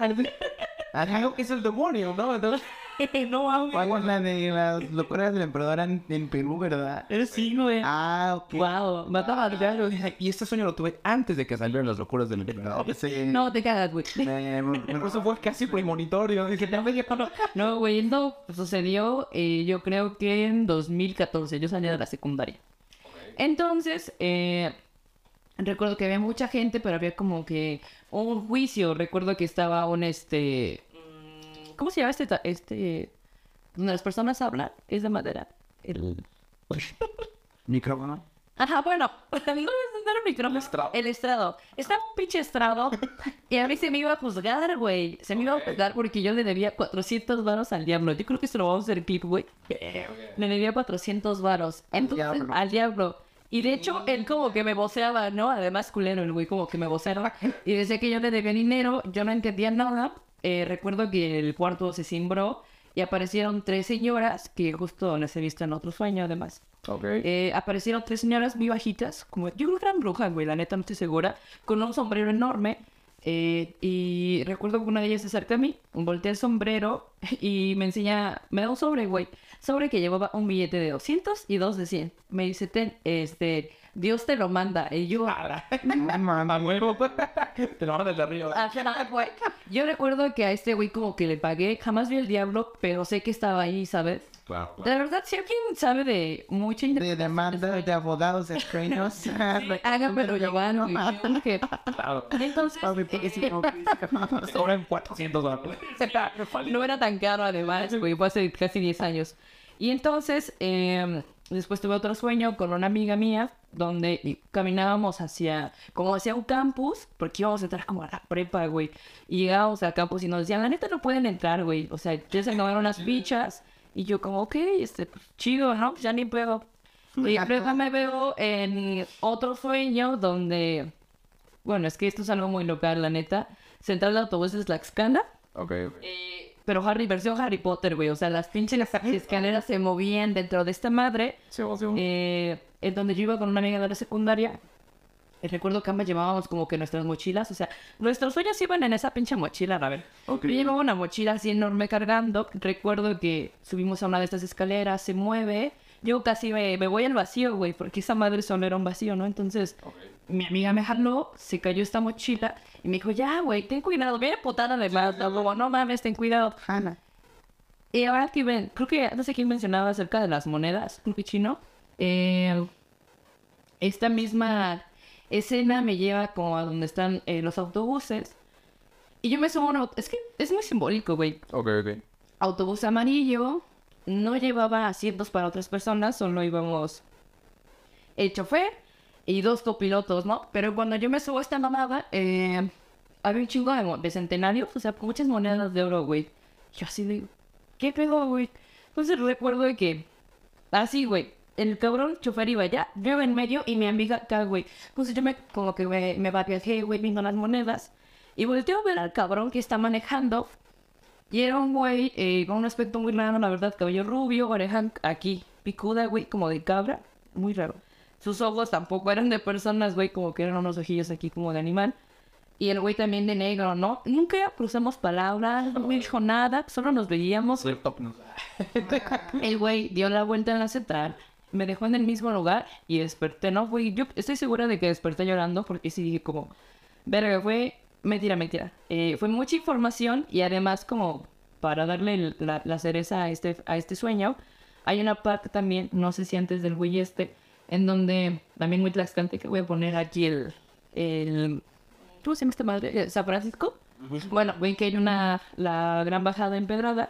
Algo que es el demonio, ¿no? Entonces, no mames. Como la de las locuras del emperador en, en Perú, ¿verdad? Sí, güey. Ah, ok. Wow, mataba al diablo. y este sueño lo tuve antes de que salieran las locuras del emperador. Sí. No, te cagas, güey. Por eso fue casi premonitorio. Dije, no, me no. No, güey, no sucedió, eh, yo creo que en 2014, yo salí de la secundaria. Entonces, eh, recuerdo que había mucha gente, pero había como que un juicio. Recuerdo que estaba un, este... mm, ¿Cómo se llama este? este donde las personas hablan, es de madera. El... Micrófono. Ajá, bueno, no es no era el micrófono. estrado. El estrado. Estaba un pinche estrado. y a mí se me iba a juzgar, güey. Se me iba a juzgar porque yo le debía 400 varos al diablo. Yo creo que se lo vamos a hacer clip, güey. Le debía 400 varos. Entonces, diablo. al diablo. Y de hecho, él como que me voceaba, ¿no? Además, culero, el güey como que me voceaba. Y decía que yo le debía dinero. Yo no entendía nada. Eh, recuerdo que el cuarto se cimbró. Y aparecieron tres señoras que justo las he visto en otro sueño, además. Ok. Eh, aparecieron tres señoras muy bajitas, como yo creo que eran brujas, güey, la neta no estoy segura, con un sombrero enorme. eh, y recuerdo que una de ellas se acerca a mí, voltea el sombrero y me enseña, me da un sobre, güey, sobre que llevaba un billete de 200 y dos de 100. Me dice, ten, este, Dios te lo manda. Y yo. Te lo mandas de arriba. Yo recuerdo que a este güey como que le pagué, jamás vi el diablo, pero sé que estaba ahí, ¿sabes? Claro, La verdad, si alguien sabe de mucha De demanda de abogados extraños. Háganmelo llevar. Porque- claro. Entonces, eh, Sobran 400 dólares. no era tan caro además, güey, fue hace casi 10 años. Y entonces, eh, después tuve otro sueño con una amiga mía, donde caminábamos hacia, como hacia un campus, porque íbamos a entrar como a la prepa, güey. Y llegábamos al campus y nos decían, la neta no pueden entrar, güey. O sea, ya se acabaron las fichas. Y yo como, ok, este, pues, chido, ¿no? Pues ya ni puedo. Y luego me veo en otro sueño donde, bueno, es que esto es algo muy local, la neta. Central de autobuses Tlaxcala. Ok, ok. Eh, pero Harry, versión Harry Potter, güey. O sea, las pinches escaleras se movían dentro de esta madre. Sí, sí. Eh, en donde yo iba con una amiga de la secundaria. Y recuerdo que ambas llevábamos como que nuestras mochilas. O sea, nuestros sueños iban en esa pinche mochila, a ver. Ok. Yo llevaba una mochila así enorme cargando. Recuerdo que subimos a una de estas escaleras, se mueve. Yo casi me, me voy al vacío, güey, porque esa madre solo era un vacío, ¿no? Entonces, mi amiga me jaló, se cayó esta mochila y me dijo, ya, güey, ten cuidado, bien putada además. Como, no mames, ten cuidado. Ana. Y ahora que ven, creo que no sé quién mencionaba acerca de las monedas, creo que chino. Eh, esta misma escena me lleva como a donde están eh, los autobuses. Y yo me subo a un auto. Es que es muy simbólico, güey. Ok, ok. Autobús amarillo. No llevaba asientos para otras personas, solo íbamos el chofer y dos copilotos, ¿no? Pero cuando yo me subo a esta mamada, eh, había un chingo de, de centenarios, o sea, muchas monedas de oro, güey. Yo así de, ¿qué pedo, güey? Entonces recuerdo de que, así, güey, el cabrón chofer iba allá, yo en medio y mi amiga acá, güey. Entonces yo me, como que me, me güey, viendo las monedas. Y volteo a ver al cabrón que está manejando. Y era un güey eh, con un aspecto muy raro, la verdad, cabello rubio, oreja aquí, picuda, güey, como de cabra. Muy raro. Sus ojos tampoco eran de personas, güey, como que eran unos ojillos aquí como de animal. Y el güey también de negro, ¿no? Nunca cruzamos palabras, no me dijo nada, solo nos veíamos. El güey dio la vuelta en la central, me dejó en el mismo lugar y desperté, ¿no? Güey, yo estoy segura de que desperté llorando porque sí dije como, verga, fue mentira, mentira. Eh, fue mucha información y además como para darle la, la cereza a este, a este sueño, hay una parte también, no sé si antes del güey este, en donde también muy tlaxcante que voy a poner aquí el, el ¿cómo se llama esta madre? Eh, ¿San Francisco? Bueno, ven que hay una, la gran bajada empedrada.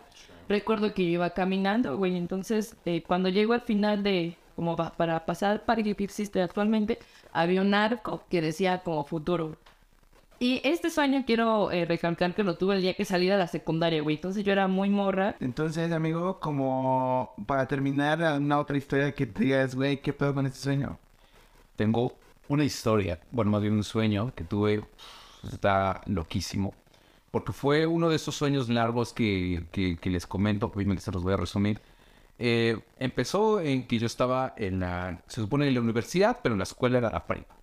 Recuerdo que yo iba caminando, güey, entonces eh, cuando llego al final de, como pa- para pasar para que existe actualmente, había un arco que decía como futuro. Y este sueño quiero eh, recalcar que lo tuve el día que salí de la secundaria, güey. Entonces yo era muy morra. Entonces, amigo, como para terminar, una otra historia que te digas, güey, ¿qué pedo con este sueño? Tengo una historia, bueno, más bien un sueño que tuve, está loquísimo, porque fue uno de esos sueños largos que, que, que les comento, obviamente se los voy a resumir. Eh, empezó en que yo estaba en la, se supone en la universidad, pero la escuela era la prepa.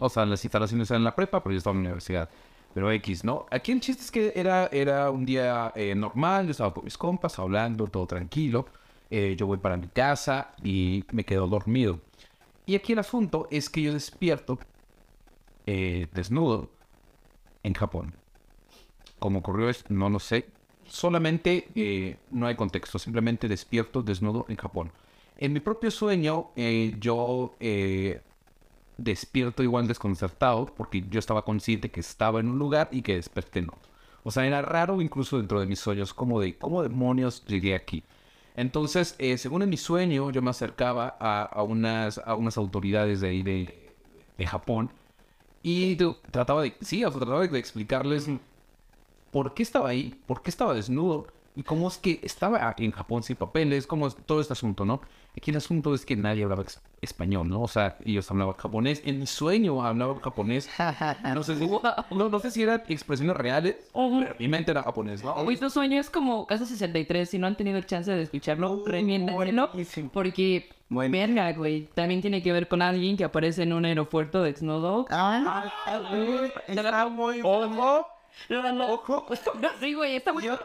O sea, las instalaciones eran la prepa, pero yo estaba en la universidad. Pero X, ¿no? Aquí el chiste es que era, era un día eh, normal, yo estaba con mis compas hablando, todo tranquilo. Eh, yo voy para mi casa y me quedo dormido. Y aquí el asunto es que yo despierto eh, desnudo en Japón. Como ocurrió es, no lo sé. Solamente eh, no hay contexto, simplemente despierto desnudo en Japón. En mi propio sueño, yo despierto igual desconcertado porque yo estaba consciente que estaba en un lugar y que desperté no. O sea, era raro incluso dentro de mis sueños, como de, ¿cómo demonios llegué aquí? Entonces, eh, según en mi sueño, yo me acercaba a, a unas, a unas autoridades de ahí de, de Japón y trataba de, sí, trataba de explicarles por qué estaba ahí, por qué estaba desnudo y cómo es que estaba en Japón sin papeles, cómo es todo este asunto, ¿no? Aquí el asunto es que nadie hablaba español, ¿no? O sea, ellos hablaban japonés. En mi sueño hablaban japonés. No sé si, no, no sé si eran expresiones reales, pero mi mente era japonés, ¿no? Güey, tu sueño es como Casa 63. Si no han tenido chance de escucharlo, recomiéndenselo. buenísimo. Porque, Bueno. verga, güey. También tiene que ver con alguien que aparece en un aeropuerto desnudo. Ah, güey, está muy. No, no. Ojo. Sí, güey, está muy... Yo,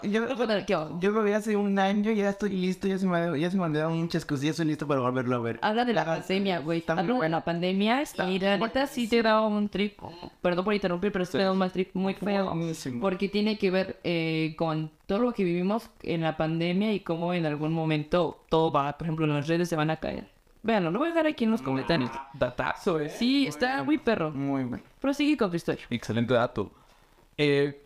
lo vi hace un año y ya estoy listo, ya se me, ya se me olvidaron muchas cosillas, estoy listo para volverlo a ver. Habla de la Ah, pandemia, güey. está muy Habla de bueno. la pandemia. Y la neta sí te da un trip. Perdón por interrumpir, pero sí te da un mal trip muy feo. Buenísimo. Porque tiene que ver eh, con todo lo que vivimos en la pandemia y cómo en algún momento todo va, por ejemplo, las redes se van a caer. Véanlo, lo voy a dejar aquí en los comentarios. Datazo, eh. Sí, está muy perro. Muy bueno. Prosigue con tu historia. Excelente dato. Eh,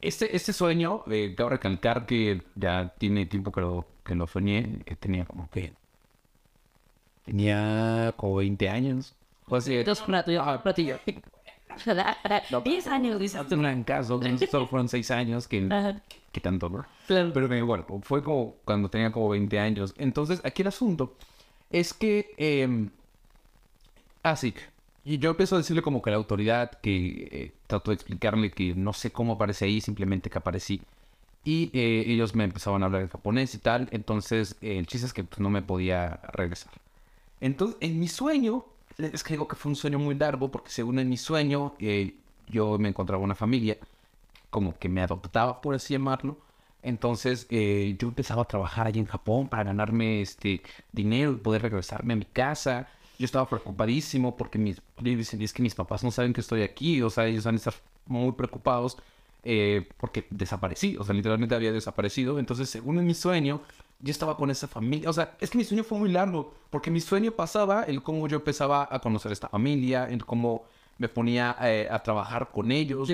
este, este sueño, eh, cabe recalcar que ya tiene tiempo que lo, que lo soñé. eh, tenía como que. Tenía como 20 años. O así. Entonces, platillo, Ah, platillo. 10 años, dices Hazte un gran caso, solo fueron 6 años que, que tanto, ¿no? Pero eh, bueno, fue como cuando tenía como 20 años. Entonces, aquí el asunto es que... eh, ah, sí. Y yo empiezo a decirle como que la autoridad que eh, trato de explicarle que no sé cómo aparece ahí, simplemente que aparecí. Y eh, ellos me empezaban a hablar en japonés y tal. Entonces, eh, el chiste es que pues, no me podía regresar. Entonces, en mi sueño, es que digo que fue un sueño muy largo, porque según en mi sueño, eh, yo me encontraba una familia, como que me adoptaba, por así llamarlo. Entonces, eh, yo empezaba a trabajar allí en Japón para ganarme este dinero y poder regresarme a mi casa. Yo estaba preocupadísimo porque mis, es que mis papás no saben que estoy aquí, o sea, ellos van a estar muy preocupados eh, porque desaparecí, o sea, literalmente había desaparecido. Entonces, según en mi sueño, yo estaba con esa familia. O sea, es que mi sueño fue muy largo, porque mi sueño pasaba el cómo yo empezaba a conocer esta familia, en cómo me ponía eh, a trabajar con ellos.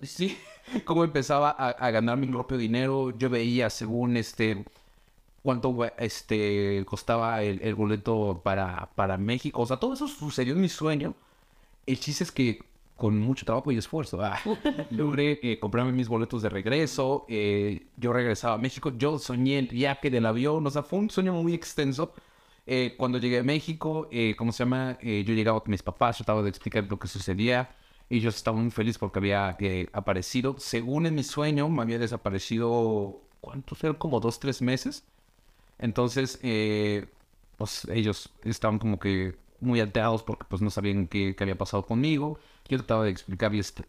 Dice. Sí, cómo empezaba a, a ganar mi propio dinero. Yo veía según este cuánto este costaba el, el boleto para, para México. O sea, todo eso sucedió en mi sueño. El chiste es que con mucho trabajo y esfuerzo ah, logré eh, comprarme mis boletos de regreso. eh, yo regresaba a México. Yo soñé el viaje del avión. O sea, fue un sueño muy extenso. Eh, cuando llegué a México, eh, ¿cómo se llama? Eh, yo llegaba con mis papás, trataba de explicar lo que sucedía. Y yo estaba muy feliz porque había eh, aparecido. Según en mi sueño, me había desaparecido, ¿cuántos eran? Como dos, tres meses. Entonces, eh, pues ellos estaban como que muy alterados porque pues no sabían qué, qué había pasado conmigo. Yo trataba de explicarles este,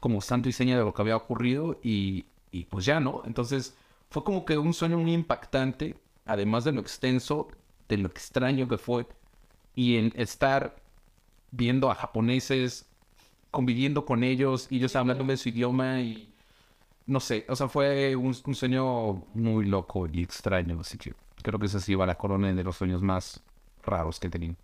como santo y seña de lo que había ocurrido y, y pues ya, ¿no? Entonces fue como que un sueño muy impactante, además de lo extenso, de lo extraño que fue y en estar viendo a japoneses, conviviendo con ellos y ellos hablando de su idioma y no sé, o sea, fue un, un sueño muy loco y extraño, así que creo que esa sí va a la corona de los sueños más raros que he tenido.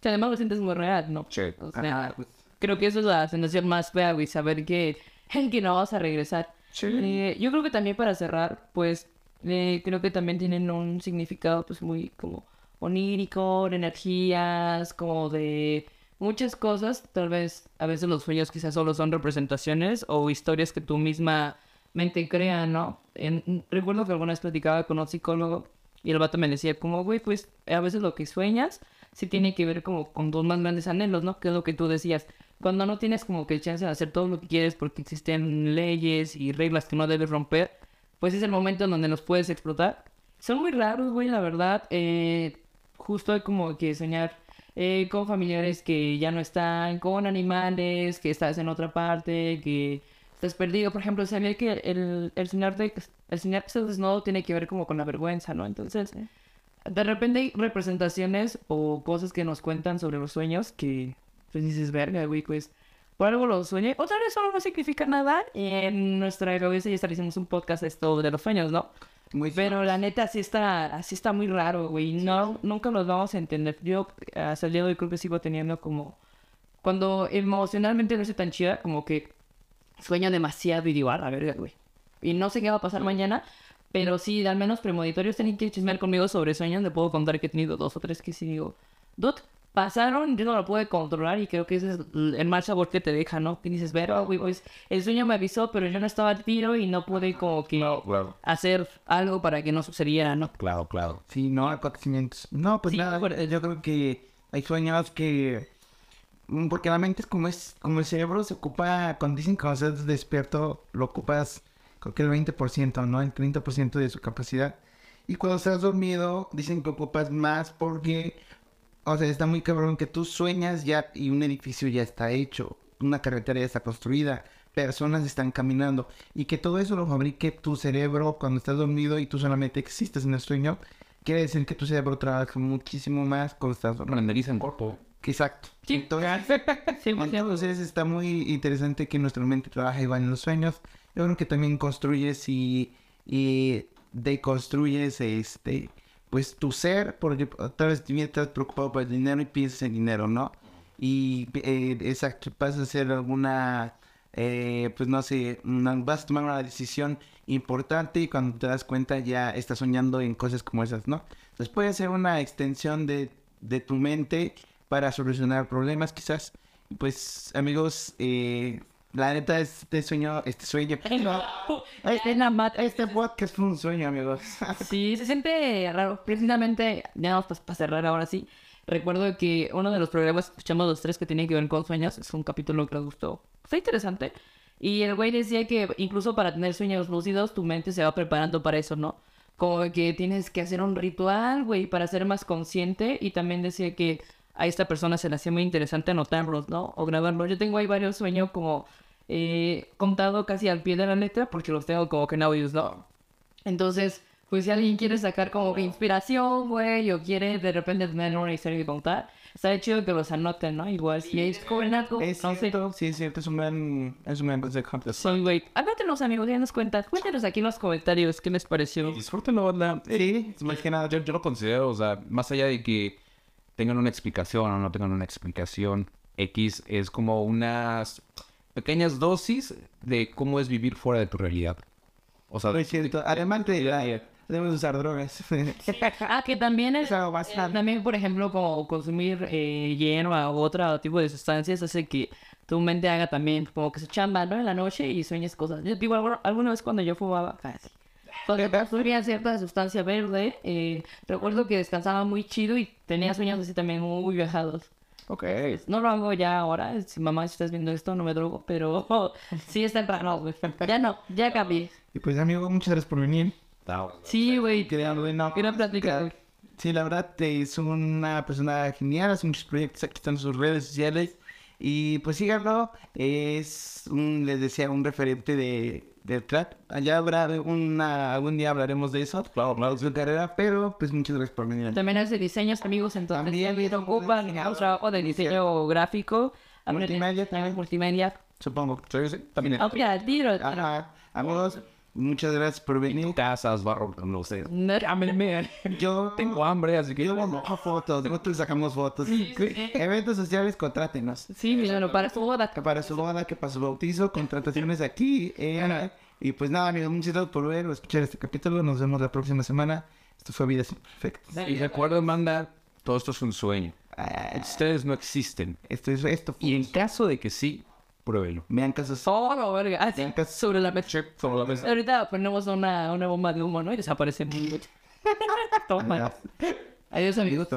Que además lo sientes muy real, ¿no? Sí. O sea, creo que eso es la sensación más fea, güey, saber que, que no vas a regresar. Eh, yo creo que también para cerrar, pues, eh, creo que también tienen un significado, pues, muy como onírico, de energías, como de muchas cosas. Tal vez a veces los sueños quizás solo son representaciones o historias que tú misma mente crea, ¿no? En- recuerdo que alguna vez platicaba con un psicólogo y el vato me decía como, güey, pues a veces lo que sueñas sí tiene que ver como con tus más grandes anhelos, ¿no? Que es lo que tú decías. Cuando no tienes como que chance de hacer todo lo que quieres porque existen leyes y reglas que no debes romper, pues es el momento en donde los puedes explotar. Son muy raros, güey, la verdad. Eh, justo hay como que soñar eh, con familiares que ya no están, con animales, que estás en otra parte, que estás perdido. Por ejemplo, sabía que el, el soñar de el estás desnudo tiene que ver como con la vergüenza, ¿no? Entonces, de repente hay representaciones o cosas que nos cuentan sobre los sueños que pues dices, verga, güey, pues por algo lo sueñé. Otra vez solo no significa nada. Y en nuestra cabeza ya estaremos un podcast esto de los sueños, ¿no? Muy Pero la neta sí está, así está muy raro, güey. No, nunca los vamos a entender. Yo hasta el día de hoy creo que sigo teniendo como... Cuando emocionalmente no estoy tan chida, como que sueño demasiado y digo, a la verga, güey. Y no sé qué va a pasar mañana, pero sí, al menos premonitorios tienen que chismear conmigo sobre sueños. Le puedo contar que he tenido dos o tres que sí digo, dude, pasaron, yo no lo pude controlar y creo que ese es el mal sabor que te deja, ¿no? Que dices, güey, pues el sueño me avisó, pero yo no estaba al tiro y no pude como que claro. hacer algo para que no sucediera, ¿no? Claro, claro. Sí, no, acontecimientos. No, pues Sí, nada, bueno. yo creo que hay sueños que... mm, Porque la mente es como es, como el cerebro se ocupa, cuando dicen estás despierto, lo ocupas creo que el 20%, ¿no? El 30% de su capacidad. Y cuando estás dormido, dicen que ocupas más porque, o sea, está muy cabrón que tú sueñas ya y un edificio ya está hecho, una carretera ya está construida, personas están caminando y que todo eso lo fabrique tu cerebro cuando estás dormido y tú solamente existes en el sueño, quiere decir que tu cerebro trabaja muchísimo más cuando estás dormido. Renderiza en corpo. Exacto. Sí. Entonces, Sí, sí, entonces está muy interesante que nuestra mente trabaja igual en los sueños. Yo creo que también construyes y, y deconstruyes este pues tu ser, porque tal vez estás preocupado por el dinero y piensas en dinero, ¿no? Y eh, exacto, vas a hacer alguna, eh, pues no sé, una- vas a tomar una decisión importante y cuando te das cuenta ya estás soñando en cosas como esas, ¿no? Entonces puede ser una extensión de, de tu mente para solucionar problemas quizás. Pues amigos, eh, la neta este sueño, este sueño, Es la mat- este podcast fue un sueño amigos. Sí, se siente raro. Precisamente, ya vamos para cerrar ahora sí. Recuerdo que uno de los programas que escuchamos los tres que tiene que ver con sueños es un capítulo que nos gustó. Fue interesante. Y el güey decía que incluso para tener sueños lúcidos, tu mente se va preparando para eso, ¿no? Como que tienes que hacer un ritual, güey, para ser más consciente. Y también decía que a esta persona se le hacía muy interesante anotarlos, ¿no? O grabarlos. Yo tengo ahí varios sueños como eh, contado casi al pie de la letra porque los tengo como que en audios, ¿no? Entonces, pues si alguien quiere sacar como que inspiración, güey, o quiere de repente tener una historia que contar, está chido que los anoten, ¿no? Igual si es joven algo, Es no sé. cierto, sí es cierto, es un gran, es un gran consejo. Soy güey. Anótenos, amigos, ya nos cuentan. Cuéntenos aquí en los comentarios qué les pareció. Disfrútenlo, banda. Sí, Más que nada, yo, yo lo considero, o sea, más allá de que tengan una explicación o no tengan una explicación, X es como unas pequeñas dosis de cómo es vivir fuera de tu realidad. O sea, no es cierto. Además de la, debemos usar drogas. Ah, que también es... Eh, bastante. también, por ejemplo, como consumir eh, hierba u otro tipo de sustancias hace que tu mente haga también como que se chamba, ¿no? En la noche y sueñes cosas. Yo digo, alguna, alguna vez cuando yo fumaba, casi. Cuando consumía cierta sustancia verde, eh, recuerdo que descansaba muy chido y tenía sueños así también muy viajados. ok. No lo hago ya ahora, si mamá si estás viendo esto no me drogo, pero sí está raro, güey. Ya no, ya cambié. y pues amigo, muchas gracias por venir. Sí, güey. Quiero platicar. Sí, la verdad es una persona genial, hace muchos proyectos, aquí están sus redes sociales. Y pues síganlo, es, un, les decía, un referente de, del trap. Allá habrá una, algún día hablaremos de eso, claro, claro, de su carrera, pero pues muchas gracias por venir. También hace diseños, amigos, entonces También también ocupan un trabajo de diseño gráfico. Multimedia también multimedia. Supongo. También. Mira, tiro. Ajá. Amigos, muchas gracias por venir. Tazas, barro, no sé. Yo Tengo hambre, así que Yo vamos a fotos, nosotros sacamos fotos. Sí, sí. Eventos sociales, contrátenos. Sí, míralo, para su boda. Para su boda, que para su bautizo, contrataciones aquí. eh, y pues nada, amigos, muchas gracias por ver o escuchar este capítulo. Nos vemos la próxima semana. Esto fue Vida Sin Perfecta. Y recuerden mandar, todo esto es un sueño. Ah, Ustedes no existen. esto es esto. Y en caso de que sí, pruébelo. Vean casos. Solo, verga. Ah, sí, sobre la mesa. La. Ahorita ponemos una, una bomba de humo, ¿no? Y desaparece. Toma. Adiós, amigos.